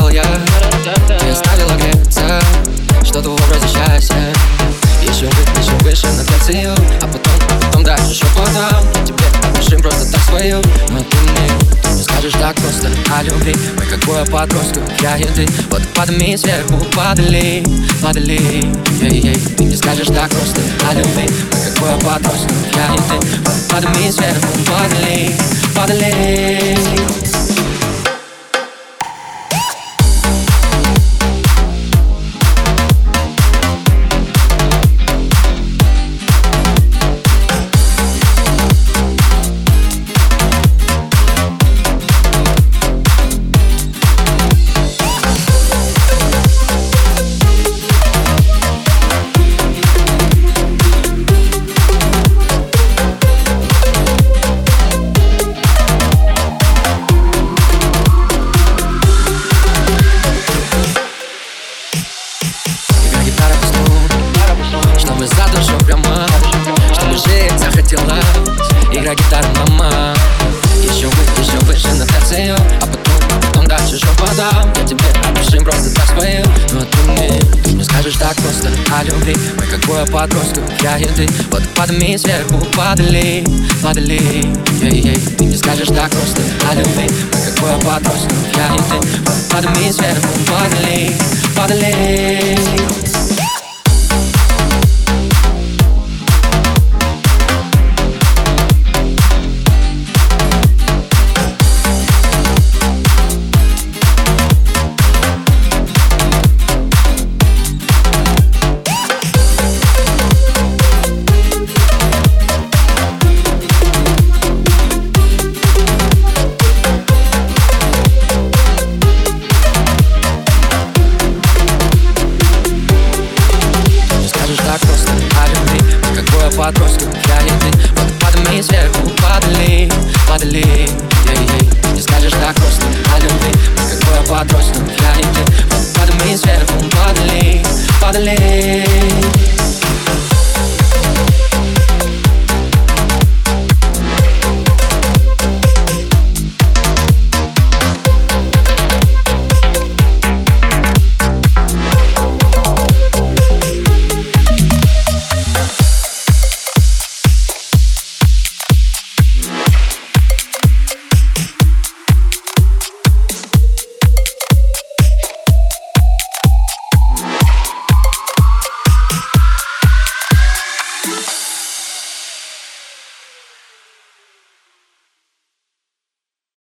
потерял я. Ты оставила греться Что-то в образе счастья. Еще выше, еще выше над целью А потом, а потом да, еще потом Я тебе отношим просто так свою Но ты мне, не скажешь так просто О любви, мы как двое Я и ты, вот подми сверху Подли, подли ей, ей. Ты не скажешь так просто О любви, мы как двое Я и ты, вот подми сверху Подли, подли скажешь так просто. О любви Ой, какой подросток, я и ты. Вот подми сверху, падали, падали ей, ей. Ты не скажешь так просто. О любви Ой, какой подросток, я и ты. Вот подми сверху, падали, падали подбрось, как я и ты Вот подми сверху, подли, подли ей-ей. Не скажешь так просто о любви. Мы как двое я и ты Вот подми сверху, подли, подли